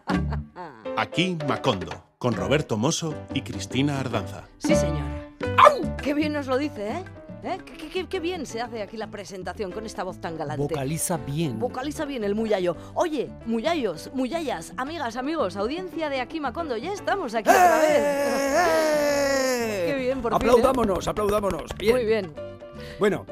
Aquí Macondo, con Roberto Mosso y Cristina Ardanza. Sí, señor. ¡Au! ¡Qué bien nos lo dice, eh! ¿Eh? ¿Qué, qué- qué- qué bien se hace aquí la presentación con esta voz tan galante. Vocaliza bien. Vocaliza bien el muyayo. Oye, muyayos, muyayas, amigas, amigos, audiencia de aquí Macondo, ya estamos aquí otra vez. Qué bien, por fin, ¿eh? Aplaudámonos, aplaudámonos. Bien. Muy bien. Bueno,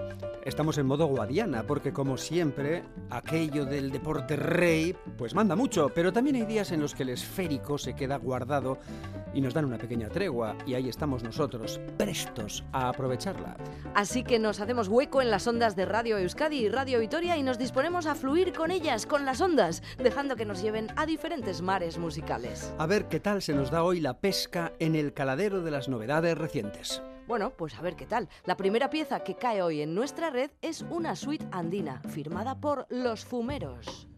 estamos en modo guadiana, porque como siempre, aquello del deporte rey, pues manda mucho, pero también hay días en los que el esférico se queda guardado y nos dan una pequeña tregua, y ahí estamos nosotros, prestos a aprovecharla. Así que nos hacemos hueco en las ondas de Radio Euskadi y Radio Vitoria y nos disponemos a fluir con ellas, con las ondas, dejando que nos lleven a diferentes mares musicales. A ver qué tal se nos da hoy la pesca en el caladero de las novedades recientes. Bueno, pues a ver qué tal. La primera pieza que cae hoy en nuestra red es una suite andina, firmada por Los Fumeros.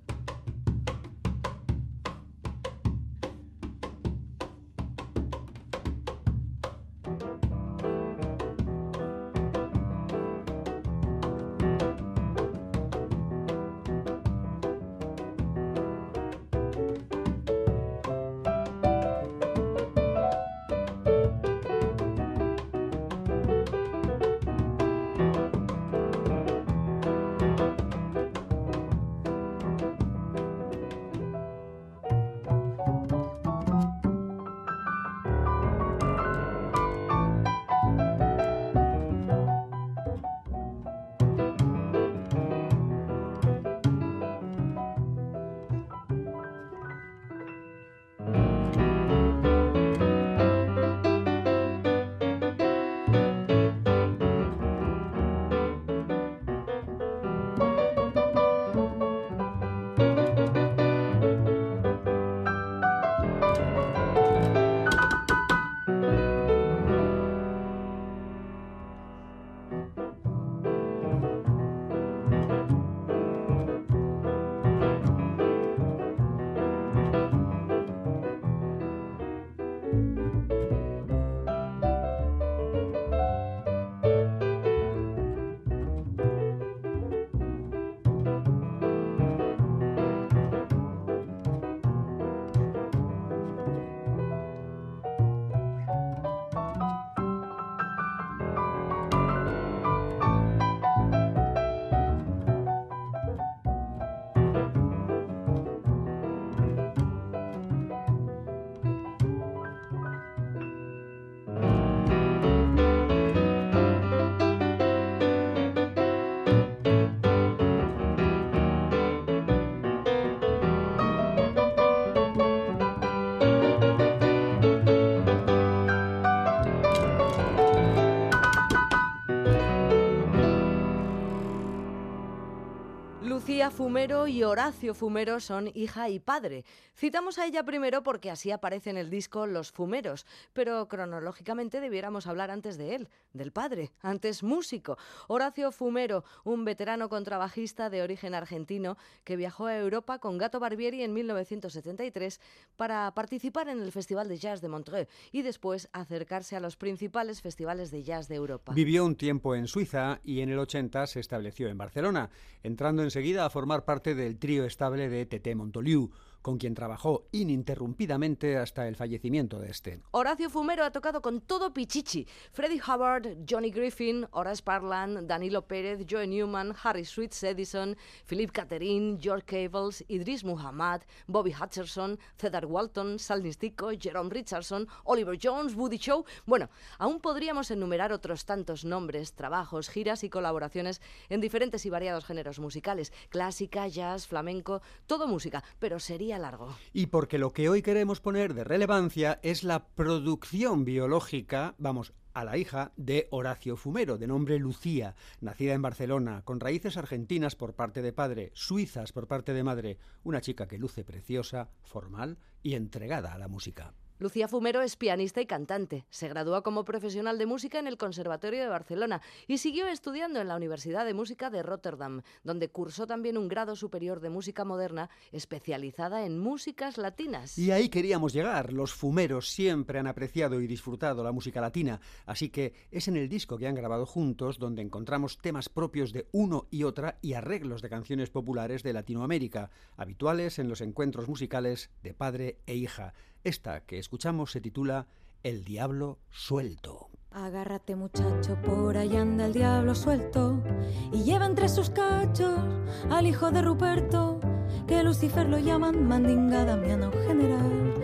Fumero y Horacio Fumero son hija y padre. Citamos a ella primero porque así aparece en el disco Los Fumeros, pero cronológicamente debiéramos hablar antes de él, del padre, antes músico. Horacio Fumero, un veterano contrabajista de origen argentino que viajó a Europa con Gato Barbieri en 1973 para participar en el Festival de Jazz de Montreux y después acercarse a los principales festivales de jazz de Europa. Vivió un tiempo en Suiza y en el 80 se estableció en Barcelona, entrando enseguida a formar parte del trío estable de Tete Montoliu, con quien trabajó ininterrumpidamente hasta el fallecimiento de este. Horacio Fumero ha tocado con todo Pichichi. Freddie Hubbard, Johnny Griffin, Horace Parlan, Danilo Pérez, Joe Newman, Harry Sweets Edison, Philip Catherine, George Cables, Idris Muhammad, Bobby Hutcherson, Cedar Walton, Sal Nistico, Jerome Richardson, Oliver Jones, Woody Show. Bueno, aún podríamos enumerar otros tantos nombres, trabajos, giras y colaboraciones en diferentes y variados géneros musicales. Clásica, jazz, flamenco, todo música, pero sería largo. Y porque lo que hoy queremos poner de relevancia es la producción biológica, vamos, a la hija de Horacio Fumero, de nombre Lucía, nacida en Barcelona, con raíces argentinas por parte de padre, suizas por parte de madre, una chica que luce preciosa, formal y entregada a la música. Lucía Fumero es pianista y cantante. Se graduó como profesional de música en el Conservatorio de Barcelona y siguió estudiando en la Universidad de Música de Rotterdam, donde cursó también un grado superior de música moderna especializada en músicas latinas. Y ahí queríamos llegar. Los fumeros siempre han apreciado y disfrutado la música latina, así que es en el disco que han grabado juntos donde encontramos temas propios de uno y otra y arreglos de canciones populares de Latinoamérica, habituales en los encuentros musicales de padre e hija. Esta que escuchamos se titula El diablo suelto. Agárrate muchacho, por ahí anda el diablo suelto y lleva entre sus cachos al hijo de Ruperto, que Lucifer lo llaman mandinga Damiano general,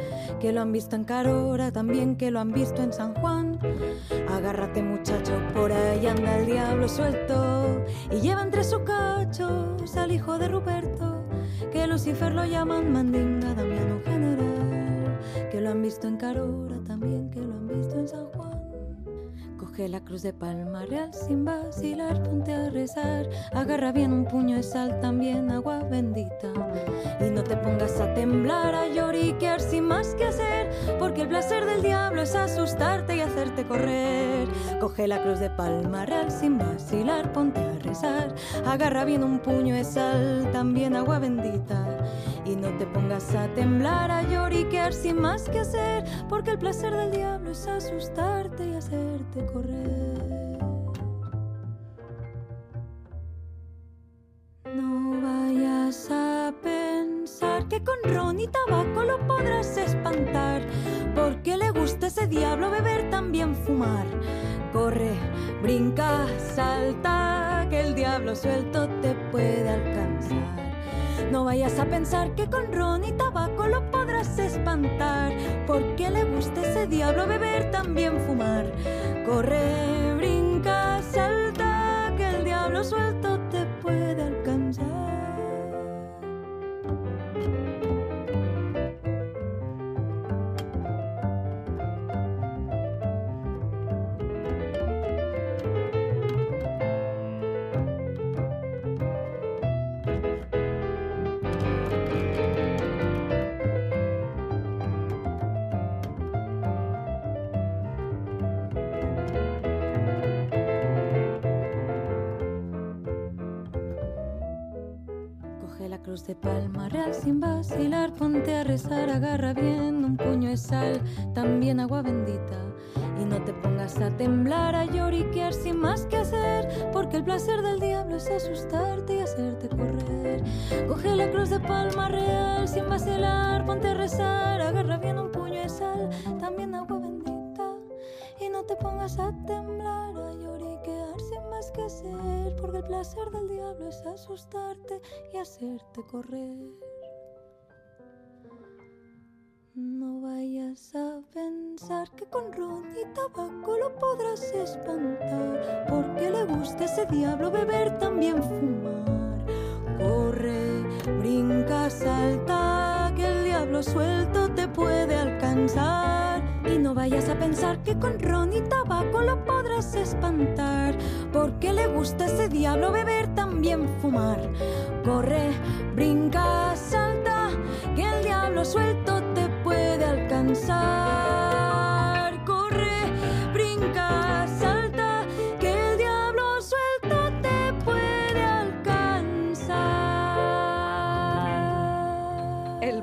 que lo han visto en Carora, también que lo han visto en San Juan. Agárrate muchacho, por ahí anda el diablo suelto y lleva entre sus cachos al hijo de Ruperto, que Lucifer lo llaman mandinga Damiano general lo han visto en Carora, también que lo han visto en San Juan. Coge la cruz de palma real sin vacilar, ponte a rezar. Agarra bien un puño de sal, también agua bendita. Y no te pongas a temblar, a lloriquear sin más que hacer, porque el placer del diablo es asustarte y hacerte correr. Coge la cruz de palma real sin vacilar, ponte a rezar. Agarra bien un puño de sal, también agua bendita. Y no te pongas a temblar, a lloriquear sin más que hacer, porque el placer del diablo es asustarte y hacerte correr. No vayas a pensar que con ron y tabaco lo podrás espantar, porque le gusta ese diablo beber también fumar. Corre, brinca, salta, que el diablo suelto te puede alcanzar. No vayas a pensar que con ron y tabaco lo podrás espantar, porque le gusta ese diablo beber también fumar. Corre, brinca, salta, que el diablo suelto cruz de palma real sin vacilar, ponte a rezar, agarra bien un puño de sal, también agua bendita. Y no te pongas a temblar, a lloriquear sin más que hacer, porque el placer del diablo es asustarte y hacerte correr. Coge la cruz de palma real sin vacilar, ponte a rezar, agarra bien un puño de sal, también agua bendita. Y no te pongas a temblar, el placer del diablo es asustarte y hacerte correr. No vayas a pensar que con ron y tabaco lo podrás espantar, porque le gusta ese diablo beber también fumar. Corre, brinca, salta, que el diablo suelto te puede alcanzar. Y no vayas a pensar que con ron y tabaco lo podrás espantar, porque le gusta ese diablo beber también fumar. Corre, brinca, salta, que el diablo suelto te puede alcanzar.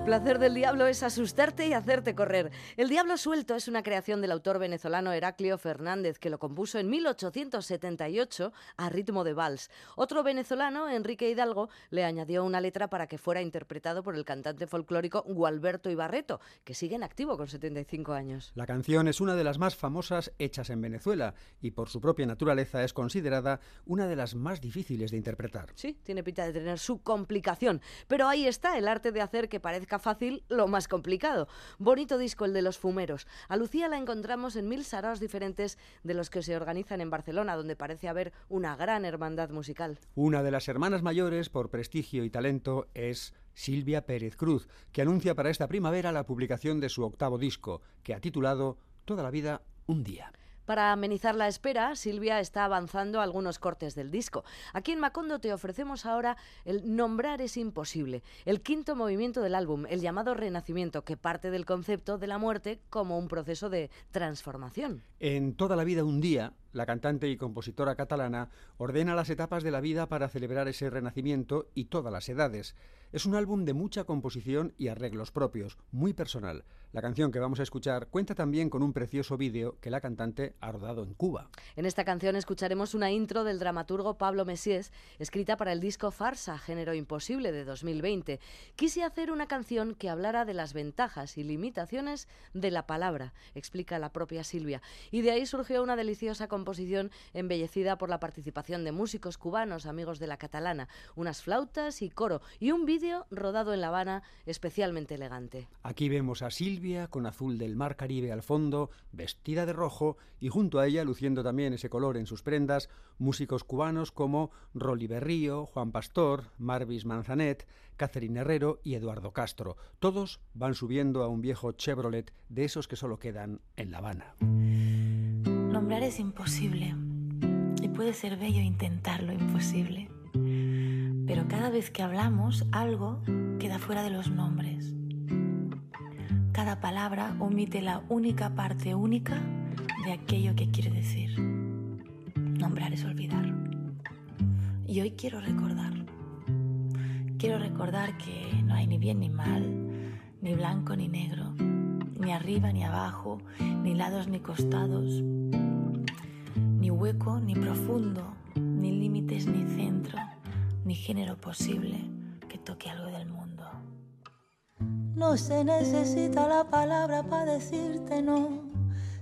Placer del diablo es asustarte y hacerte correr. El diablo suelto es una creación del autor venezolano Heraclio Fernández, que lo compuso en 1878 a ritmo de vals. Otro venezolano, Enrique Hidalgo, le añadió una letra para que fuera interpretado por el cantante folclórico Gualberto Ibarreto, que sigue en activo con 75 años. La canción es una de las más famosas hechas en Venezuela y por su propia naturaleza es considerada una de las más difíciles de interpretar. Sí, tiene pinta de tener su complicación, pero ahí está el arte de hacer que parezca fácil lo más complicado. Bonito disco el de los fumeros. A Lucía la encontramos en mil saraos diferentes de los que se organizan en Barcelona, donde parece haber una gran hermandad musical. Una de las hermanas mayores por prestigio y talento es Silvia Pérez Cruz, que anuncia para esta primavera la publicación de su octavo disco, que ha titulado Toda la vida un día. Para amenizar la espera, Silvia está avanzando algunos cortes del disco. Aquí en Macondo te ofrecemos ahora el Nombrar es imposible, el quinto movimiento del álbum, el llamado Renacimiento, que parte del concepto de la muerte como un proceso de transformación. En toda la vida un día, la cantante y compositora catalana ordena las etapas de la vida para celebrar ese renacimiento y todas las edades. Es un álbum de mucha composición y arreglos propios, muy personal. La canción que vamos a escuchar cuenta también con un precioso vídeo que la cantante ha rodado en Cuba. En esta canción escucharemos una intro del dramaturgo Pablo Messiés, escrita para el disco Farsa, Género Imposible de 2020. Quise hacer una canción que hablara de las ventajas y limitaciones de la palabra, explica la propia Silvia. Y de ahí surgió una deliciosa composición embellecida por la participación de músicos cubanos, amigos de la catalana, unas flautas y coro, y un vídeo rodado en La Habana especialmente elegante. Aquí vemos a Silvia con azul del mar Caribe al fondo, vestida de rojo y junto a ella, luciendo también ese color en sus prendas, músicos cubanos como Rolly Berrío, Juan Pastor, Marvis Manzanet, Catherine Herrero y Eduardo Castro. Todos van subiendo a un viejo Chevrolet de esos que solo quedan en La Habana. Nombrar es imposible y puede ser bello intentar lo imposible. Pero cada vez que hablamos, algo queda fuera de los nombres. Cada palabra omite la única parte única de aquello que quiere decir. Nombrar es olvidar. Y hoy quiero recordar. Quiero recordar que no hay ni bien ni mal, ni blanco ni negro, ni arriba ni abajo, ni lados ni costados, ni hueco ni profundo, ni límites ni centro, ni género posible que toque algo del mundo. No se necesita la palabra para decirte no,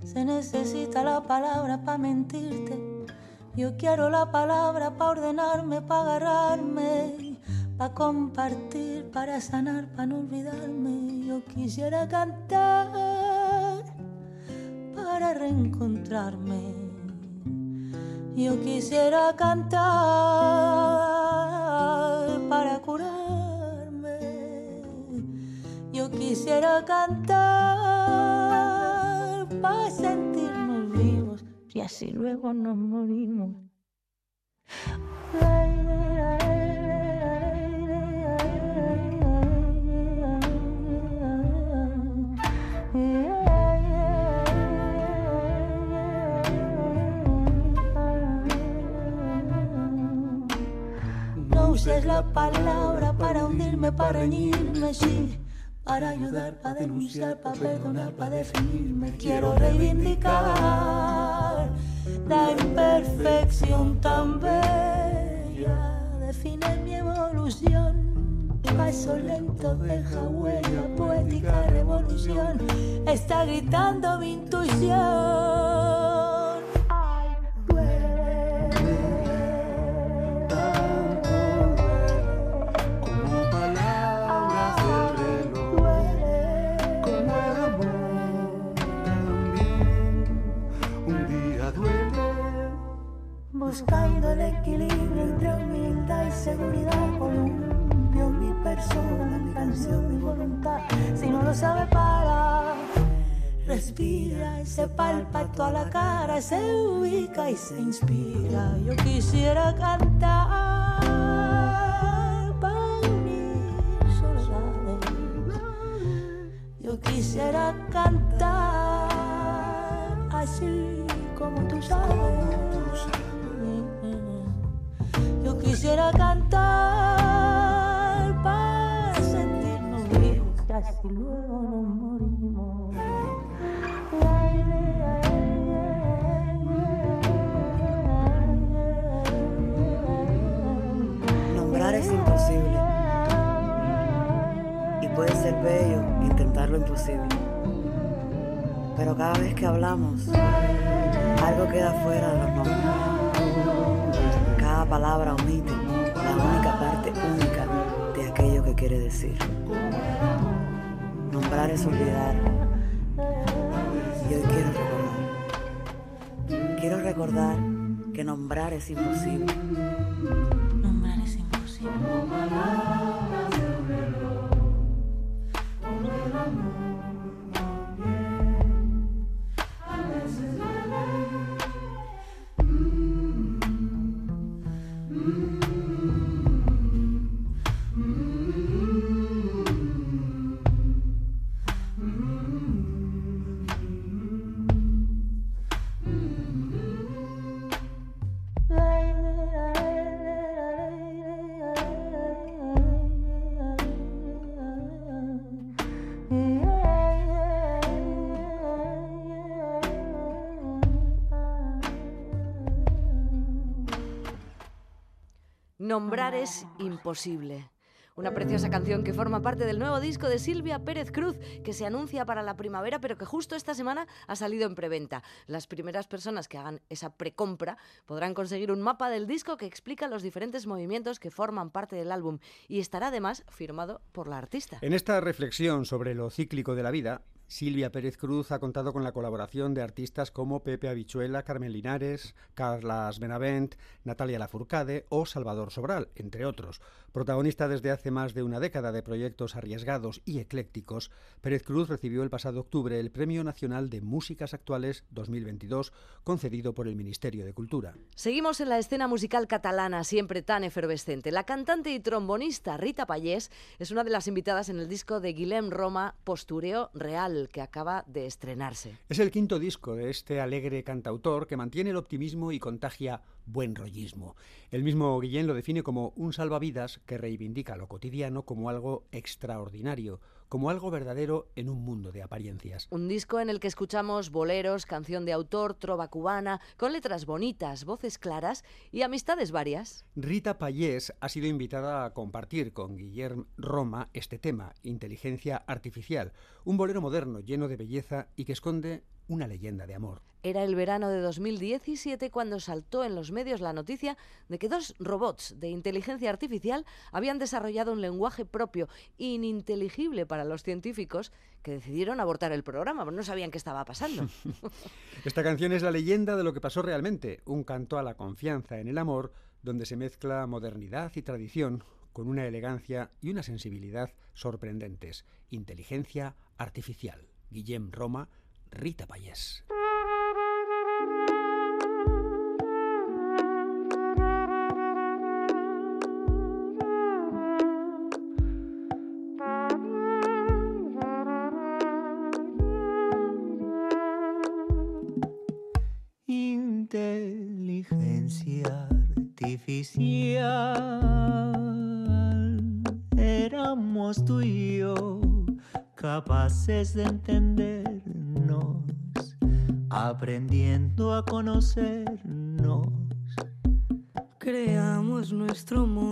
se necesita la palabra para mentirte. Yo quiero la palabra para ordenarme, para agarrarme, para compartir, para sanar, para no olvidarme. Yo quisiera cantar para reencontrarme. Yo quisiera cantar para curar yo quisiera cantar para sentirnos vivos y así luego nos morimos. No uses la palabra para hundirme, para reñirme, sí para ayudar, para denunciar, para perdonar, para definirme. Quiero reivindicar la imperfección tan bella. Define mi evolución. Paso lento deja huella, poética revolución. Está gritando mi intuición. Buscando el equilibrio entre humildad y seguridad. Columpio mi persona, mi canción, mi voluntad. Si no lo sabe para, respira, se palpa toda la cara, se ubica y se inspira. Yo quisiera cantar para unir soledades. Yo quisiera cantar así como tú sabes. Quisiera cantar para sentirnos vivos y así luego nos morimos. Nombrar es imposible y puede ser bello intentar lo imposible. Pero cada vez que hablamos, algo queda fuera de los nombres palabra omite la única parte única de aquello que quiere decir. Nombrar es olvidar. Y hoy quiero recordar. Quiero recordar que nombrar es imposible. Nombrar es imposible. Nombrar es imposible. Una preciosa canción que forma parte del nuevo disco de Silvia Pérez Cruz, que se anuncia para la primavera, pero que justo esta semana ha salido en preventa. Las primeras personas que hagan esa precompra podrán conseguir un mapa del disco que explica los diferentes movimientos que forman parte del álbum y estará además firmado por la artista. En esta reflexión sobre lo cíclico de la vida, Silvia Pérez Cruz ha contado con la colaboración de artistas como Pepe Habichuela, Carmen Linares, Carlas Benavent, Natalia Lafourcade o Salvador Sobral, entre otros. Protagonista desde hace más de una década de proyectos arriesgados y eclécticos, Pérez Cruz recibió el pasado octubre el Premio Nacional de Músicas Actuales 2022, concedido por el Ministerio de Cultura. Seguimos en la escena musical catalana, siempre tan efervescente. La cantante y trombonista Rita Payés es una de las invitadas en el disco de Guillem Roma, Postureo Real, que acaba de estrenarse. Es el quinto disco de este alegre cantautor que mantiene el optimismo y contagia buen rollismo. El mismo Guillén lo define como un salvavidas que reivindica lo cotidiano como algo extraordinario, como algo verdadero en un mundo de apariencias. Un disco en el que escuchamos boleros, canción de autor, trova cubana, con letras bonitas, voces claras y amistades varias. Rita Payés ha sido invitada a compartir con Guillermo Roma este tema, inteligencia artificial, un bolero moderno lleno de belleza y que esconde una leyenda de amor. Era el verano de 2017 cuando saltó en los medios la noticia de que dos robots de inteligencia artificial habían desarrollado un lenguaje propio, ininteligible para los científicos, que decidieron abortar el programa, no sabían qué estaba pasando. Esta canción es la leyenda de lo que pasó realmente, un canto a la confianza en el amor, donde se mezcla modernidad y tradición con una elegancia y una sensibilidad sorprendentes. Inteligencia artificial. Guillem Roma, Rita Payés. Inteligencia artificial. Éramos tú y yo capaces de entendernos, aprendiendo a conocernos. Creamos nuestro modo,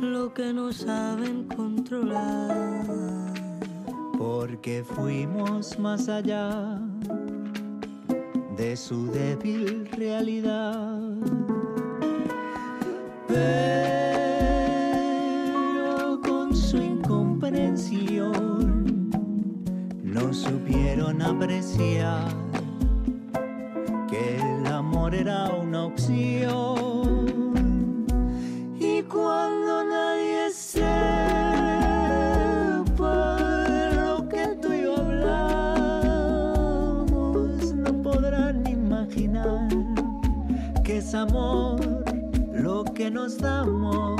lo que no saben controlar. porque fuimos más allá de su débil realidad. Pero con su incomprensión no supieron apreciar que el amor era una opción. Nos damos.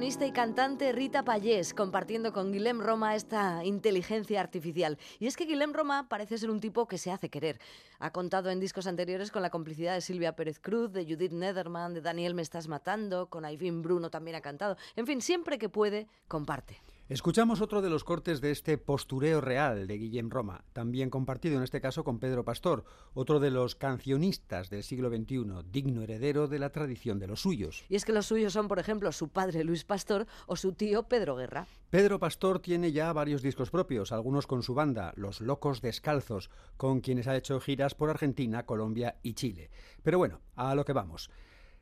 Y cantante Rita Payés, compartiendo con Guillem Roma esta inteligencia artificial. Y es que Guillem Roma parece ser un tipo que se hace querer. Ha contado en discos anteriores con la complicidad de Silvia Pérez Cruz, de Judith Nederman, de Daniel Me Estás Matando, con Aivin Bruno también ha cantado. En fin, siempre que puede, comparte. Escuchamos otro de los cortes de este postureo real de Guillem Roma, también compartido en este caso con Pedro Pastor, otro de los cancionistas del siglo XXI, digno heredero de la tradición de los suyos. Y es que los suyos son, por ejemplo, su padre Luis Pastor o su tío Pedro Guerra. Pedro Pastor tiene ya varios discos propios, algunos con su banda, Los Locos Descalzos, con quienes ha hecho giras por Argentina, Colombia y Chile. Pero bueno, a lo que vamos.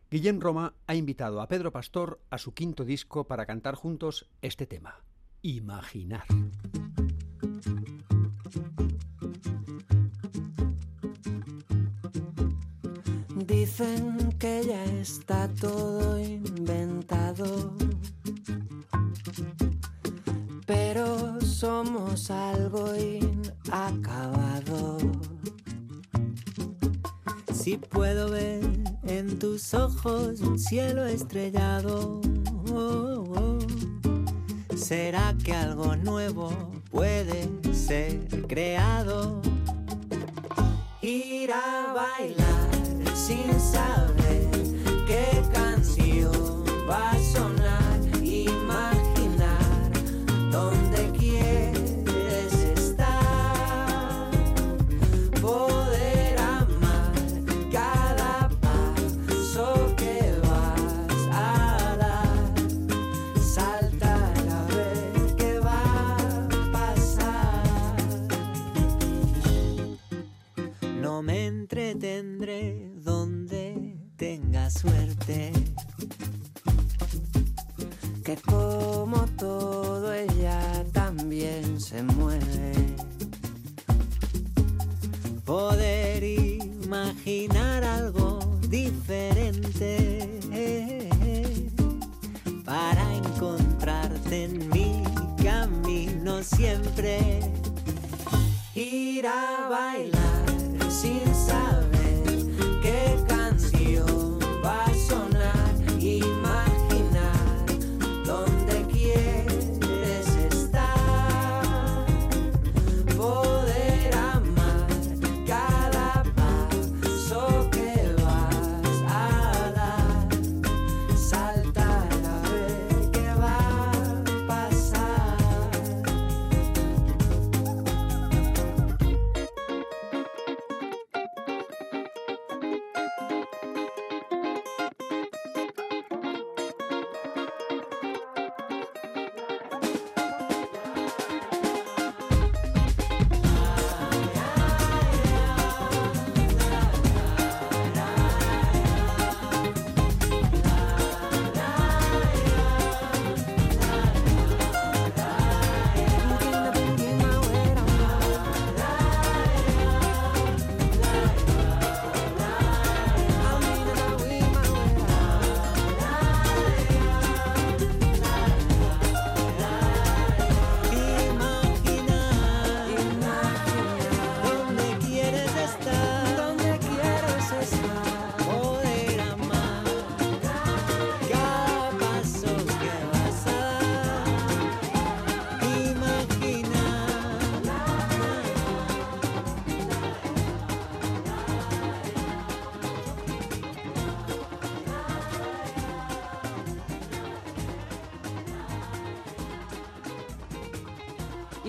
Guillem Roma ha invitado a Pedro Pastor a su quinto disco para cantar juntos este tema imaginar. Dicen que ya está todo inventado, pero somos algo inacabado. Si puedo ver en tus ojos un cielo estrellado. Oh, oh. ¿Será que algo nuevo puede ser creado? Ir a bailar sin saber qué canción va a sonar. Entretendré donde tenga suerte. Que como todo ella también se mueve. Poder imaginar algo diferente para encontrarte en mi camino siempre. Ir a bailar sin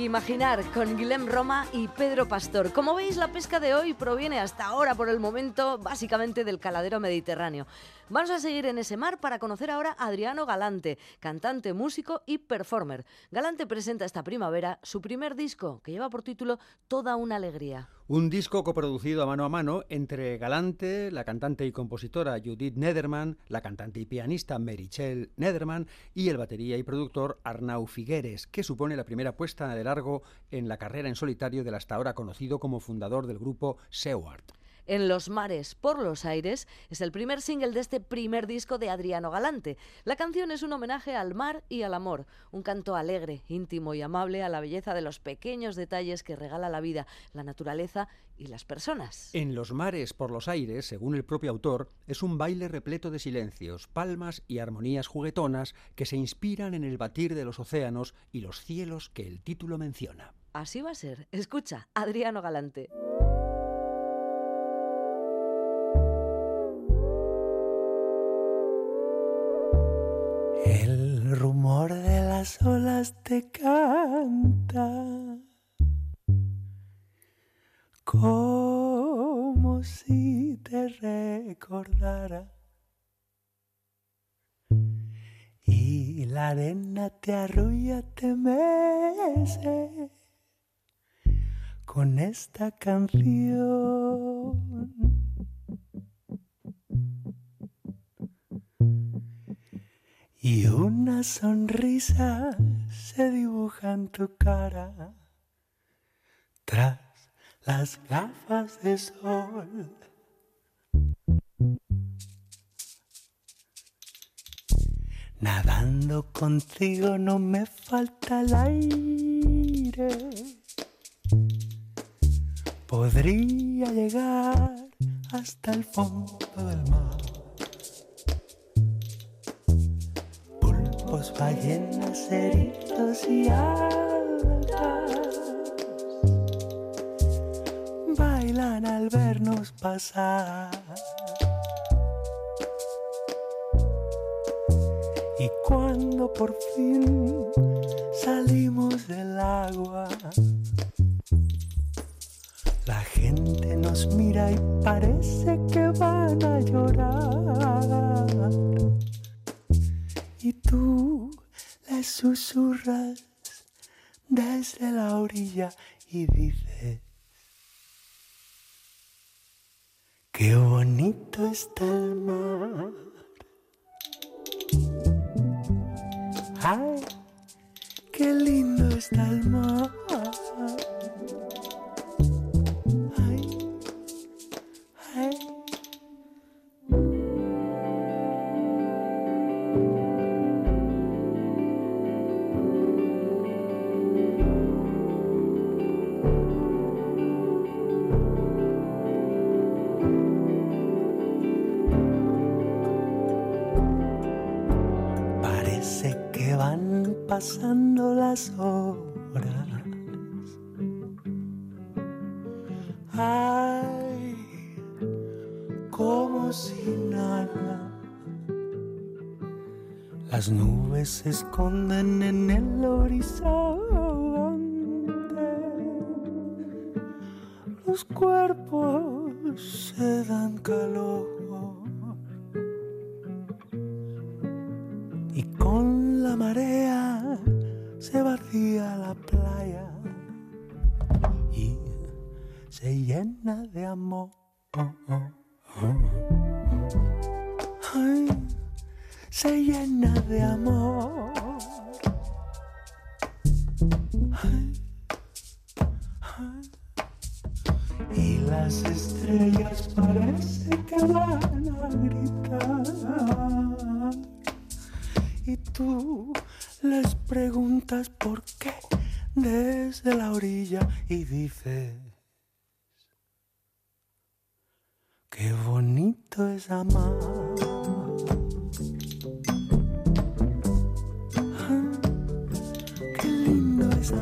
Imaginar con Guillem Roma y Pedro Pastor. Como veis, la pesca de hoy proviene hasta ahora, por el momento, básicamente del caladero mediterráneo. Vamos a seguir en ese mar para conocer ahora a Adriano Galante, cantante, músico y performer. Galante presenta esta primavera su primer disco, que lleva por título Toda una alegría. Un disco coproducido a mano a mano entre Galante, la cantante y compositora Judith Nederman, la cantante y pianista Merichel Nederman y el batería y productor Arnau Figueres, que supone la primera puesta de largo en la carrera en solitario del hasta ahora conocido como fundador del grupo Seward. En los mares, por los aires, es el primer single de este primer disco de Adriano Galante. La canción es un homenaje al mar y al amor, un canto alegre, íntimo y amable a la belleza de los pequeños detalles que regala la vida, la naturaleza y las personas. En los mares, por los aires, según el propio autor, es un baile repleto de silencios, palmas y armonías juguetonas que se inspiran en el batir de los océanos y los cielos que el título menciona. Así va a ser. Escucha, Adriano Galante. Las olas te canta como si te recordara y la arena te arrulla, te mece con esta canción. Y una sonrisa se dibuja en tu cara tras las gafas de sol. Nadando contigo no me falta el aire. Podría llegar hasta el fondo del mar. Pulpos, ballenas, cerillos y algas bailan al vernos pasar. Y cuando por fin salimos del agua, la gente nos mira y parece que van a llorar. Susurras desde la orilla y dices, qué bonito está el mar. Ay, qué lindo está el mar. Se esconden La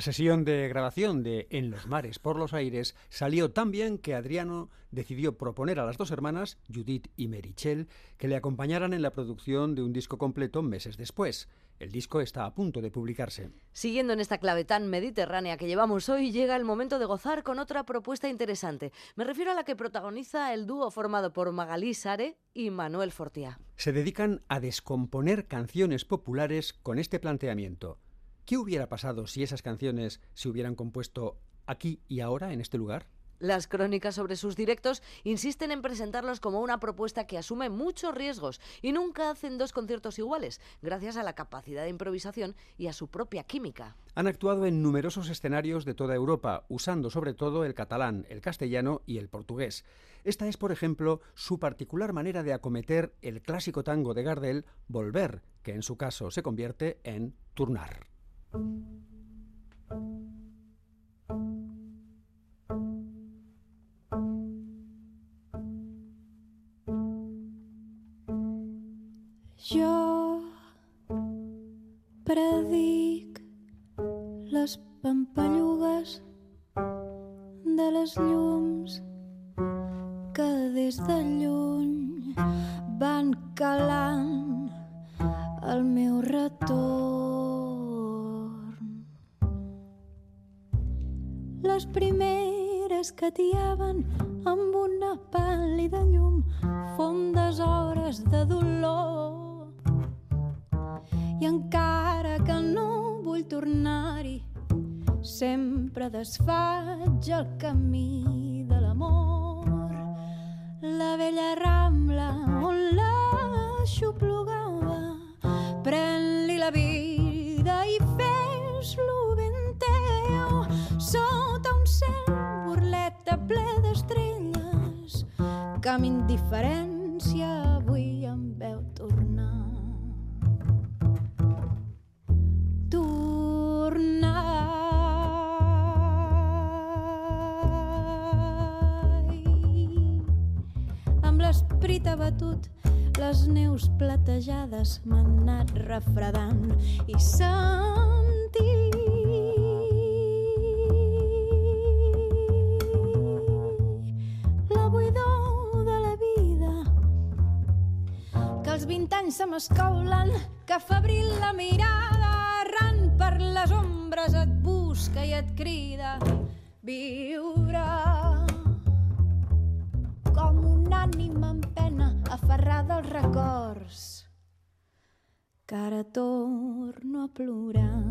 sesión de grabación de En los mares por los aires salió tan bien que Adriano decidió proponer a las dos hermanas, Judith y Merichel, que le acompañaran en la producción de un disco completo meses después. El disco está a punto de publicarse. Siguiendo en esta clave tan mediterránea que llevamos hoy, llega el momento de gozar con otra propuesta interesante. Me refiero a la que protagoniza el dúo formado por Magalí Sare y Manuel Fortiá. Se dedican a descomponer canciones populares con este planteamiento. ¿Qué hubiera pasado si esas canciones se hubieran compuesto aquí y ahora, en este lugar? Las crónicas sobre sus directos insisten en presentarlos como una propuesta que asume muchos riesgos y nunca hacen dos conciertos iguales, gracias a la capacidad de improvisación y a su propia química. Han actuado en numerosos escenarios de toda Europa, usando sobre todo el catalán, el castellano y el portugués. Esta es, por ejemplo, su particular manera de acometer el clásico tango de Gardel, Volver, que en su caso se convierte en Turnar. Jo predic les pampallugues de les llums que des de lluny van calant el meu retorn. Les primeres que tiaven amb una pàl·lida llum fondes hores de dolor i encara que no vull tornar-hi, sempre desfaig el camí de l'amor. La vella rambla on l'aixoplugava, pren-li la vida i fes-lo ben teu, sota un cel burleta ple d'estrelles, que amb indiferència avui em veu tornar. Amb l'esprit abatut, les neus platejades m'han anat refredant i sentir la buidor de la vida que els 20 anys se m'escaulen, que febril la mirada errant per les ombres et busca i et crida viure com un ànima en pena aferrada als records que ara torno a plorar.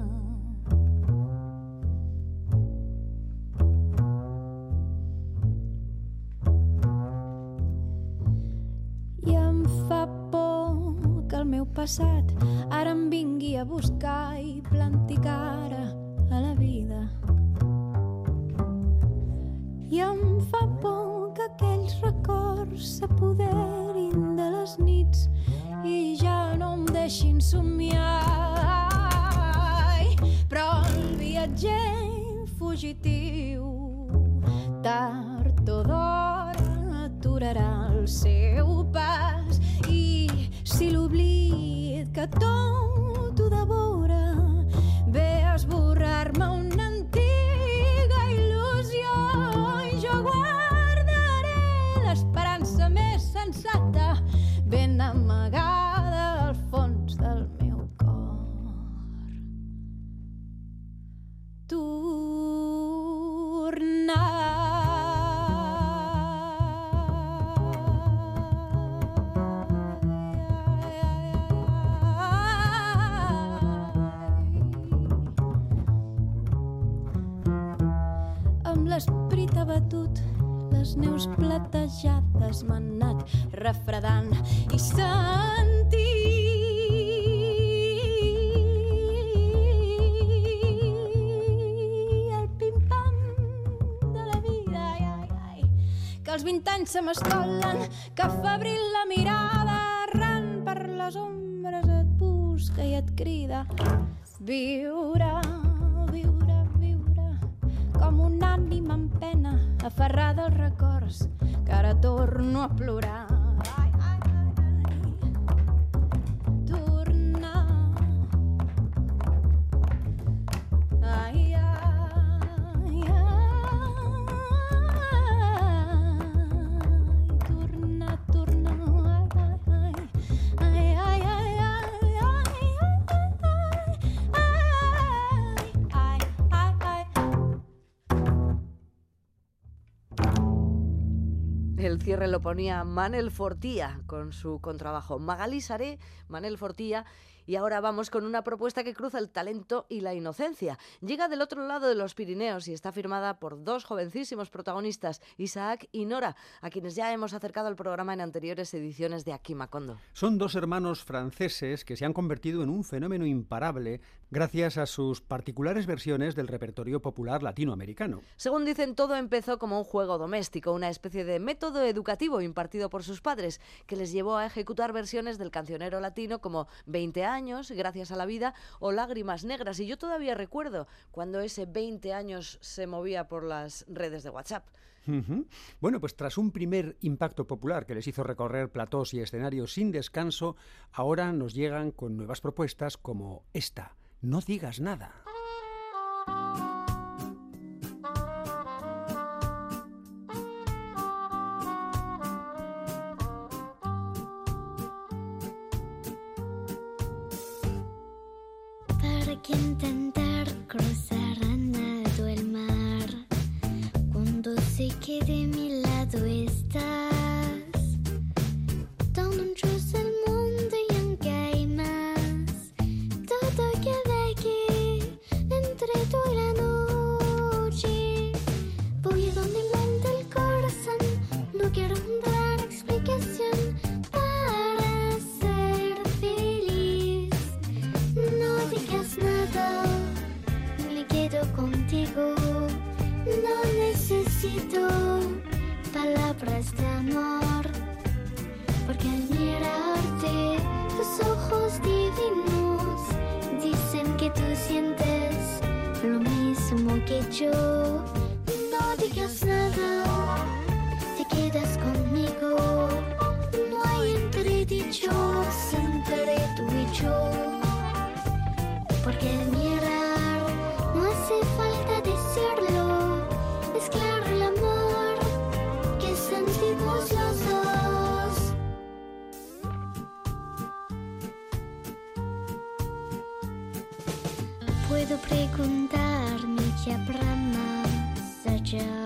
I em fa por que el meu passat ara em vingui a buscar i planti cara a la vida. I em fa por aquells records s'apoderin de les nits i ja no em deixin somiar. Però el viatger fugitiu tard o d'hora aturarà el seu pas i si l'oblit que tot refredant i sentir el pim-pam de la vida, ai, ai, ai, que els 20 anys se m'escolen, que febril la mirada errant per les ombres et busca i et crida. Viure, viure, viure com un ànima en pena aferrada als records que ara torno a plorar lo ponía Manel Fortía con su contrabajo. Magali Saré, Manel Fortía Y ahora vamos con una propuesta que cruza el talento y la inocencia. Llega del otro lado de los Pirineos y está firmada por dos jovencísimos protagonistas, Isaac y Nora, a quienes ya hemos acercado al programa en anteriores ediciones de Aquí Macondo. Son dos hermanos franceses que se han convertido en un fenómeno imparable gracias a sus particulares versiones del repertorio popular latinoamericano. Según dicen, todo empezó como un juego doméstico, una especie de método educativo impartido por sus padres, que les llevó a ejecutar versiones del cancionero latino como 20 años, Gracias a la vida o Lágrimas Negras. Y yo todavía recuerdo cuando ese 20 años se movía por las redes de WhatsApp. Bueno, pues tras un primer impacto popular que les hizo recorrer platós y escenarios sin descanso, ahora nos llegan con nuevas propuestas como esta, No digas nada. ¿Para qué intentar cruzar nado el mar cuando sé que de mi lado estás? Mismo siap lama saja.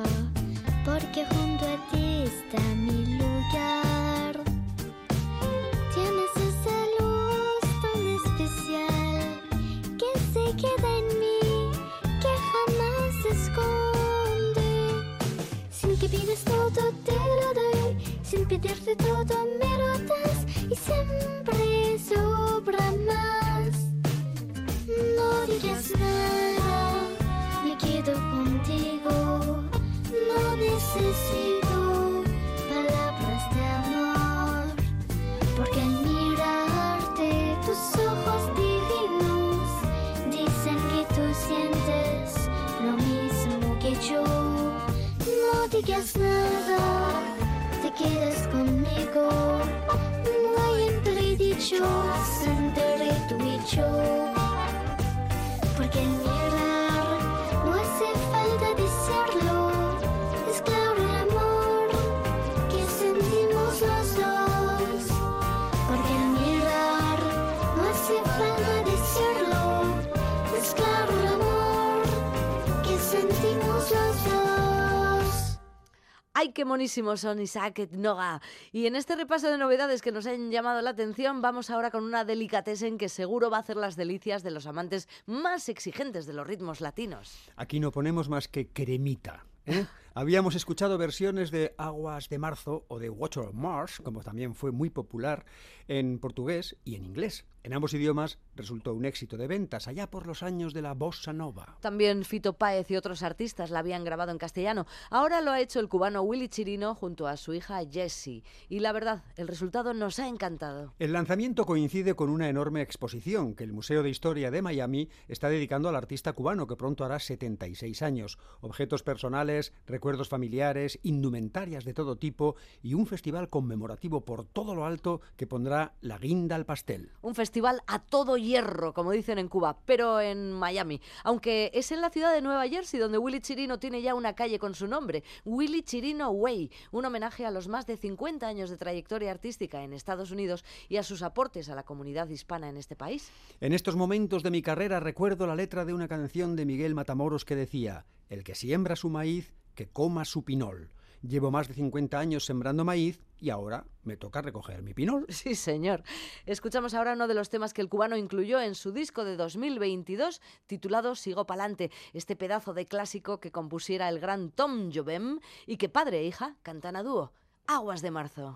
Monísimos son Isaac Noga! Y en este repaso de novedades que nos han llamado la atención, vamos ahora con una delicatessen que seguro va a hacer las delicias de los amantes más exigentes de los ritmos latinos. Aquí no ponemos más que cremita. ¿eh? Habíamos escuchado versiones de Aguas de Marzo o de Water of Mars, como también fue muy popular en portugués y en inglés. En ambos idiomas resultó un éxito de ventas allá por los años de la bossa nova. También Fito Páez y otros artistas la habían grabado en castellano. Ahora lo ha hecho el cubano Willy Chirino junto a su hija Jessie. Y la verdad, el resultado nos ha encantado. El lanzamiento coincide con una enorme exposición que el Museo de Historia de Miami está dedicando al artista cubano que pronto hará 76 años. Objetos personales, recuerdos familiares, indumentarias de todo tipo y un festival conmemorativo por todo lo alto que pondrá la guinda al pastel. Un festival a todo hierro, como dicen en Cuba, pero en Miami. Aunque es en la ciudad de Nueva Jersey donde Willy Chirino tiene ya una calle con su nombre, Willy Chirino Way, un homenaje a los más de 50 años de trayectoria artística en Estados Unidos y a sus aportes a la comunidad hispana en este país. En estos momentos de mi carrera recuerdo la letra de una canción de Miguel Matamoros que decía, el que siembra su maíz, que coma su pinol. Llevo más de 50 años sembrando maíz y ahora me toca recoger mi pinol. Sí, señor. Escuchamos ahora uno de los temas que el cubano incluyó en su disco de 2022 titulado Sigo Palante, este pedazo de clásico que compusiera el gran Tom Jobem y que padre e hija cantan a dúo. Aguas de marzo.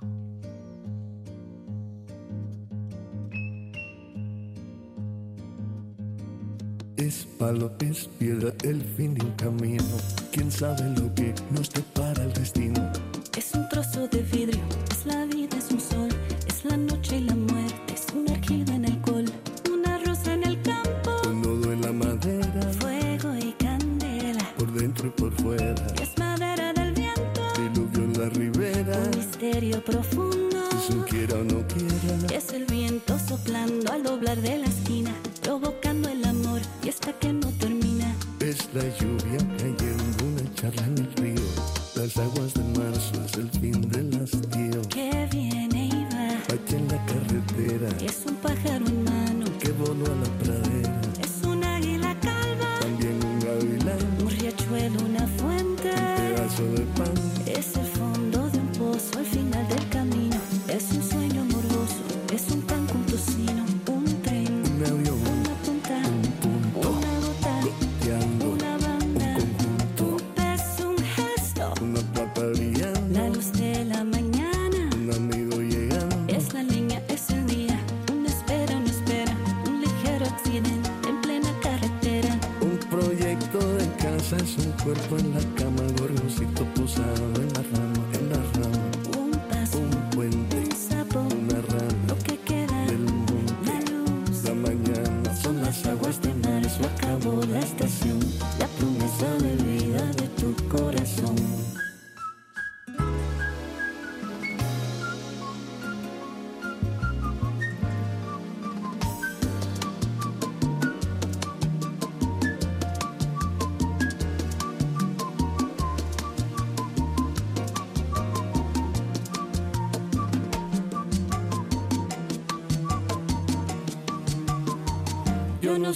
Es palo, es piedra, el fin de un camino. Quién sabe lo que nos depara el destino. Es un trozo de vidrio, es la vida, es un sol, es la noche y la muerte, es una orquídea en alcohol, una rosa en el campo, Un nodo en la madera, fuego y candela. por dentro y por fuera. Es madera del viento, Diluvio en la ribera. un misterio profundo. Si se quiera o no quiera. Es el viento soplando al doblar de la esquina, provocando el amor y hasta que no termina. Es la lluvia cayendo, una charla en el río. Las aguas de marzo es el fin del hastío. Que viene y va, Pacha en la carretera, es un pájaro en mano, que voló a la pradera. es un águila calva, También un gavilán, un riachuelo, una fuente. un pedazo de pan. Es el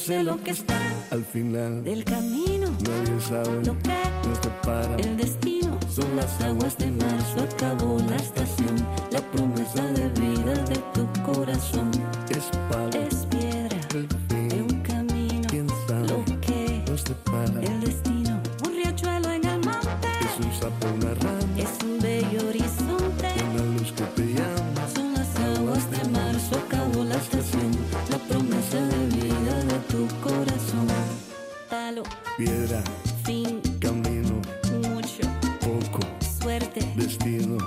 sé lo que está al final. del camino, Nadie sabe lo que nos depara. el destino son las aguas de suerte, destino,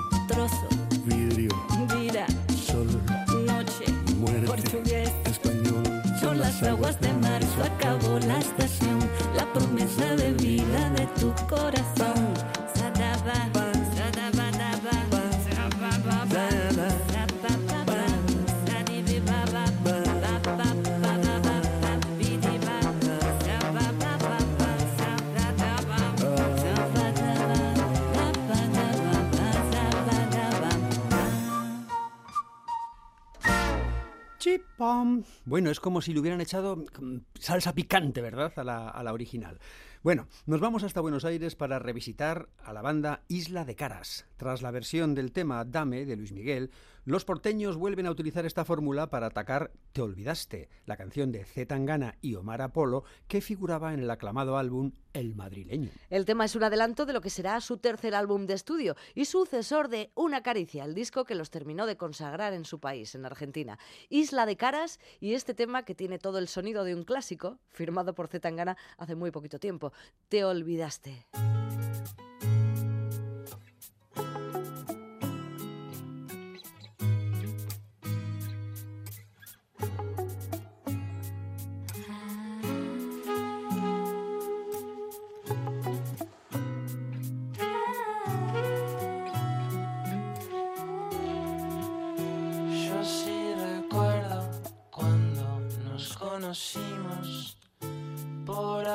Bueno, es como si le hubieran echado mm, salsa picante, ¿verdad? A la, a la original. Bueno, nos vamos hasta Buenos Aires para revisitar a la banda Isla de Caras. Tras la versión del tema Dame de Luis Miguel, los porteños vuelven a utilizar esta fórmula para atacar Te Olvidaste, la canción de Z Tangana y Omar Apolo que figuraba en el aclamado álbum El Madrileño. El tema es un adelanto de lo que será su tercer álbum de estudio y sucesor de Una caricia, el disco que los terminó de consagrar en su país, en Argentina. Isla de Caras y este tema que tiene todo el sonido de un clásico, firmado por Z Tangana hace muy poquito tiempo. Te olvidaste.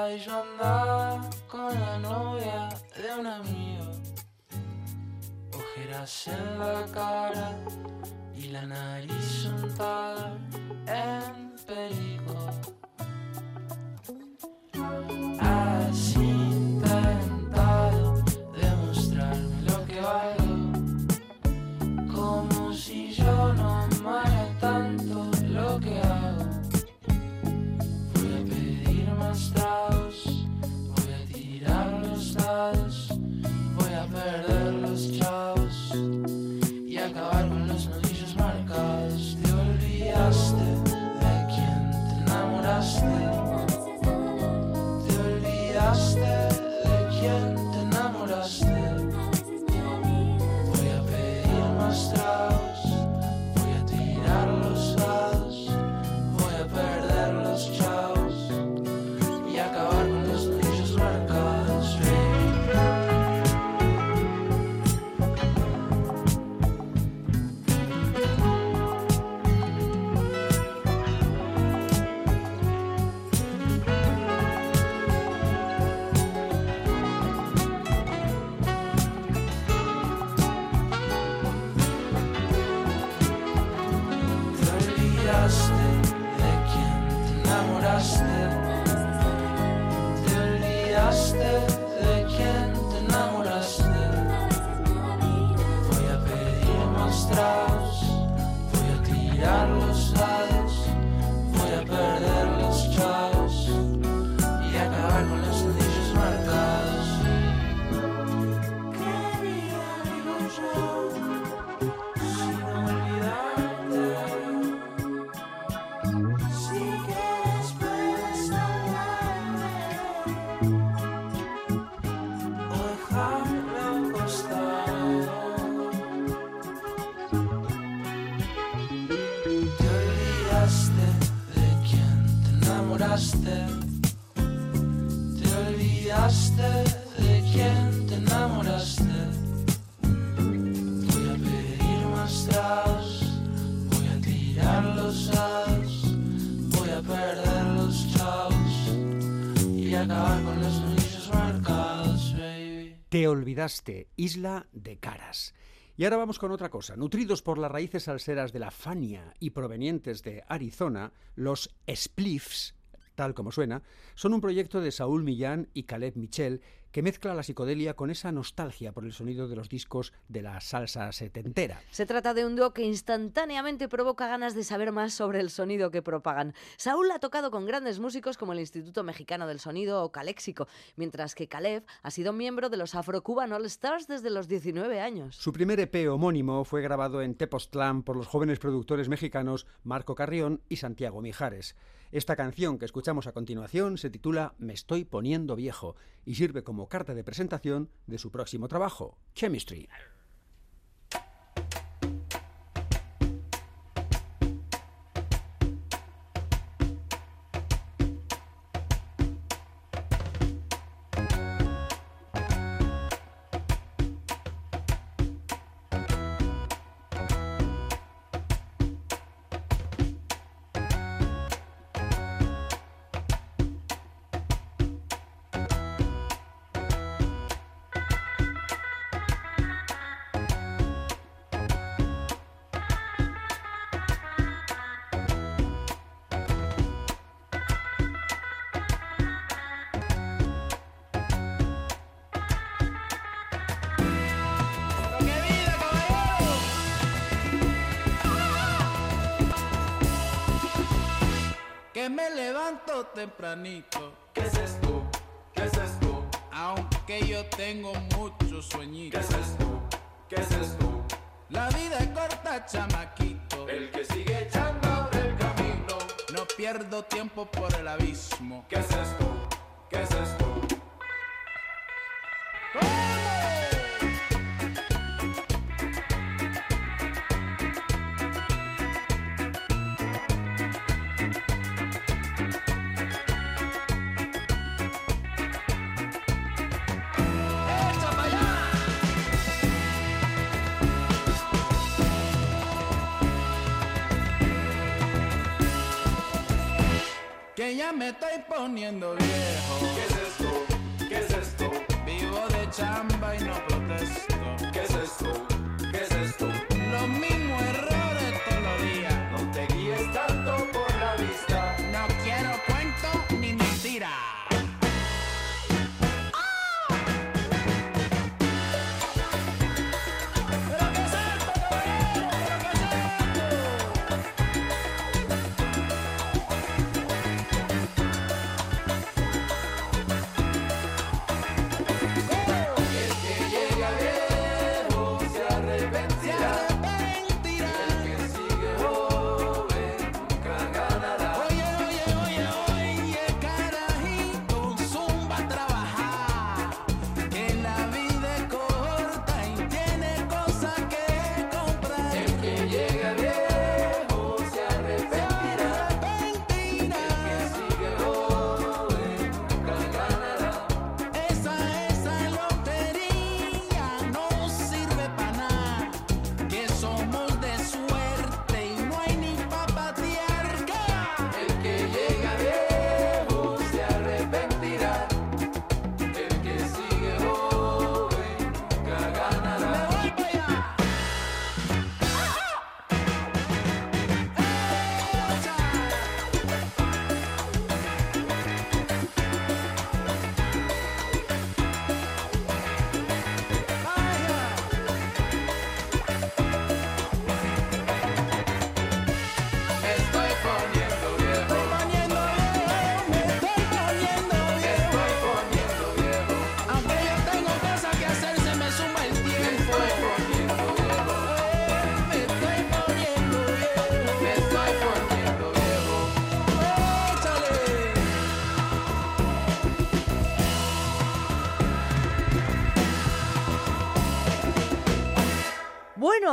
Ahí yo andaba con la novia de un amigo. Ojeras en la cara y la nariz untada en perico. Isla de Caras. Y ahora vamos con otra cosa. Nutridos por las raíces salseras de la Fania y provenientes de Arizona, los Spliffs, tal como suena, son un proyecto de Saúl Millán y Caleb Michel que mezcla la psicodelia con esa nostalgia por el sonido de los discos de la salsa setentera. Se trata de un dúo que instantáneamente provoca ganas de saber más sobre el sonido que propagan. Saúl ha tocado con grandes músicos como el Instituto Mexicano del Sonido o Caléxico, mientras que Caleb ha sido miembro de los Afro-Cuban All Stars desde los 19 años. Su primer EP homónimo fue grabado en Tepoztlán por los jóvenes productores mexicanos Marco Carrión y Santiago Mijares. Esta canción que escuchamos a continuación se titula Me estoy poniendo viejo y sirve como carta de presentación de su próximo trabajo, Chemistry. Que me levanto tempranito. ¿Qué es esto? ¿Qué es esto? Aunque yo tengo mucho sueñito. ¿Qué es esto? ¿Qué es esto? La vida es corta, chamaquito. El que sigue echando abre el camino. No pierdo tiempo por el abismo. ¿Qué es esto? ¿Qué es esto? Que poniendo viejo.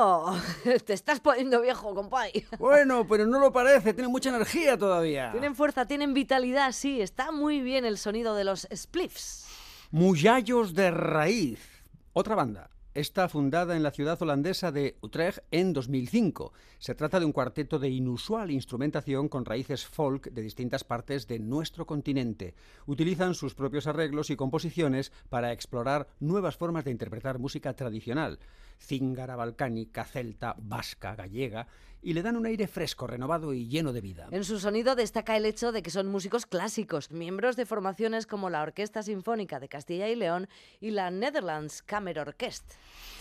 Bueno, te estás poniendo viejo, compay. Bueno, pero no lo parece, tiene mucha energía todavía. Tienen fuerza, tienen vitalidad, sí. Está muy bien el sonido de los spliffs. Muyallos de raíz. Otra banda. Está fundada en la ciudad holandesa de Utrecht en 2005. Se trata de un cuarteto de inusual instrumentación con raíces folk de distintas partes de nuestro continente. Utilizan sus propios arreglos y composiciones para explorar nuevas formas de interpretar música tradicional, cíngara, balcánica, celta, vasca, gallega, y le dan un aire fresco, renovado y lleno de vida. En su sonido destaca el hecho de que son músicos clásicos, miembros de formaciones como la Orquesta Sinfónica de Castilla y León y la Netherlands Kammer Orkest.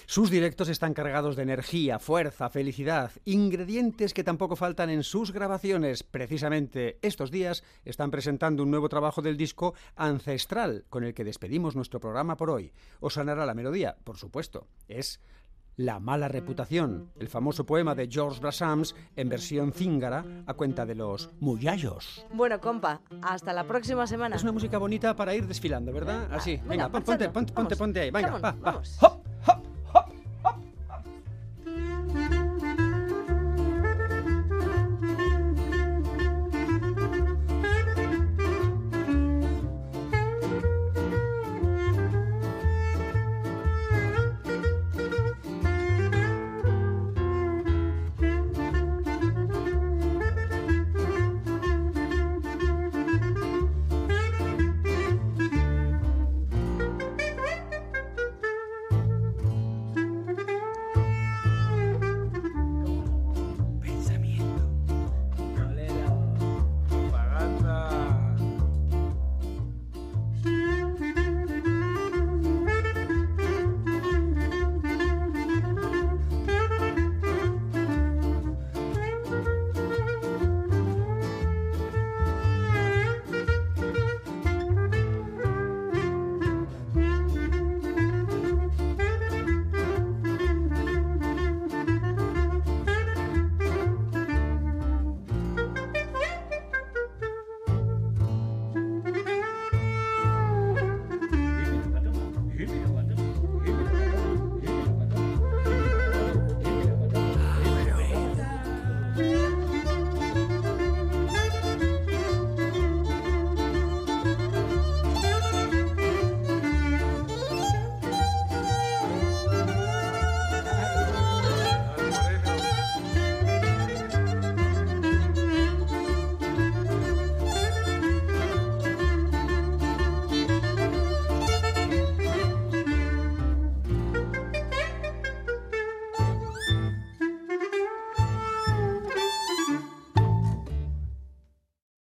Sus directos están cargados de energía, fuerza, felicidad, ingredientes que tampoco faltan en sus grabaciones. Precisamente estos días están presentando un nuevo trabajo del disco Ancestral, con el que despedimos nuestro programa por hoy. Os sonará la melodía, por supuesto. Es la mala reputación, el famoso poema de George Brassams en versión cíngara a cuenta de los muyallos. Bueno, compa, hasta la próxima semana. Es una música bonita para ir desfilando, ¿verdad? Así, venga, Venga, pon- ponte, ponte, ponte, ponte ahí, venga, va, va. vamos. ¡Hop!